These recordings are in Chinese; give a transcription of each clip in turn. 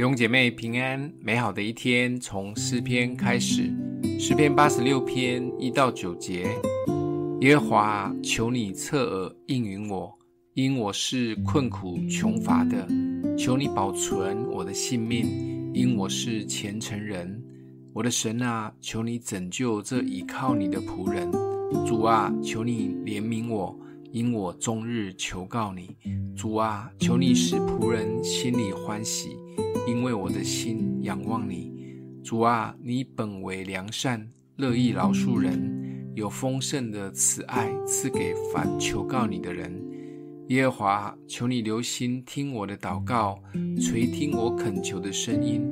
弟兄姐妹平安，美好的一天从诗篇开始。诗篇八十六篇一到九节：耶和华，求你侧耳应允我，因我是困苦穷乏的；求你保存我的性命，因我是虔诚人。我的神啊，求你拯救这倚靠你的仆人。主啊，求你怜悯我，因我终日求告你。主啊，求你使仆人心里欢喜。因为我的心仰望你，主啊，你本为良善，乐意饶恕人，有丰盛的慈爱赐给凡求告你的人。耶和华，求你留心听我的祷告，垂听我恳求的声音。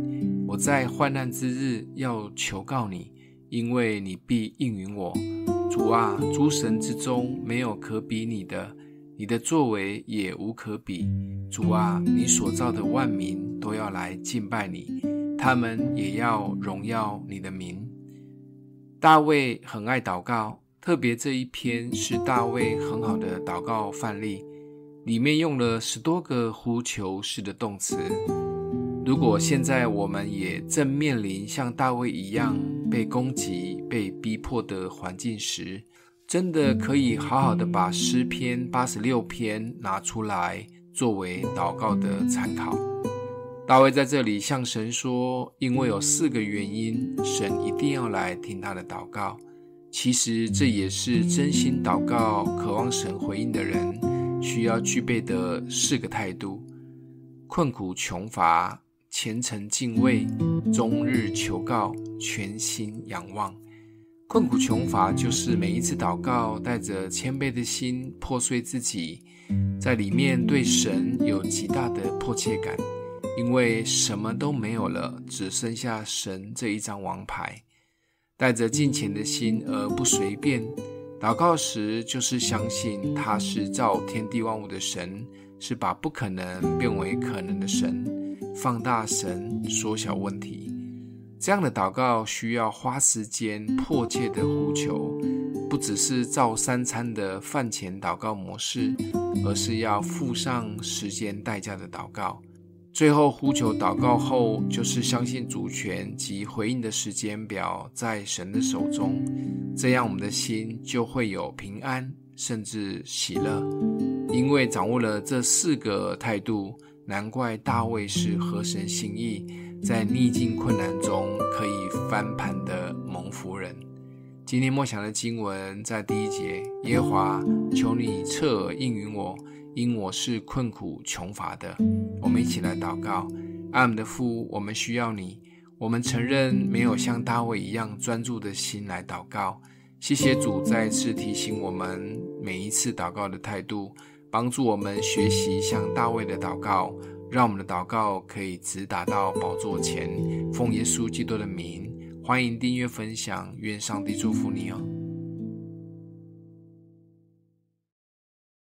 我在患难之日要求告你，因为你必应允我。主啊，诸神之中没有可比你的，你的作为也无可比。主啊，你所造的万民。都要来敬拜你，他们也要荣耀你的名。大卫很爱祷告，特别这一篇是大卫很好的祷告范例，里面用了十多个呼求式的动词。如果现在我们也正面临像大卫一样被攻击、被逼迫的环境时，真的可以好好的把诗篇八十六篇拿出来作为祷告的参考。大卫在这里向神说：“因为有四个原因，神一定要来听他的祷告。其实这也是真心祷告、渴望神回应的人需要具备的四个态度：困苦穷乏、虔诚敬畏、终日求告、全心仰望。困苦穷乏就是每一次祷告带着谦卑的心，破碎自己，在里面对神有极大的迫切感。”因为什么都没有了，只剩下神这一张王牌。带着敬虔的心而不随便祷告时，就是相信他是造天地万物的神，是把不可能变为可能的神，放大神，缩小问题。这样的祷告需要花时间，迫切的呼求，不只是照三餐的饭前祷告模式，而是要付上时间代价的祷告。最后呼求祷告后，就是相信主权及回应的时间表在神的手中，这样我们的心就会有平安，甚至喜乐。因为掌握了这四个态度，难怪大卫是合神心意，在逆境困难中可以翻盘的蒙福人。今天默想的经文在第一节：耶华，求你侧耳应允我。因我是困苦穷乏的，我们一起来祷告。爱我们的父，我们需要你。我们承认没有像大卫一样专注的心来祷告。谢谢主再次提醒我们每一次祷告的态度，帮助我们学习像大卫的祷告，让我们的祷告可以直达到宝座前。奉耶稣基督的名，欢迎订阅分享，愿上帝祝福你哦。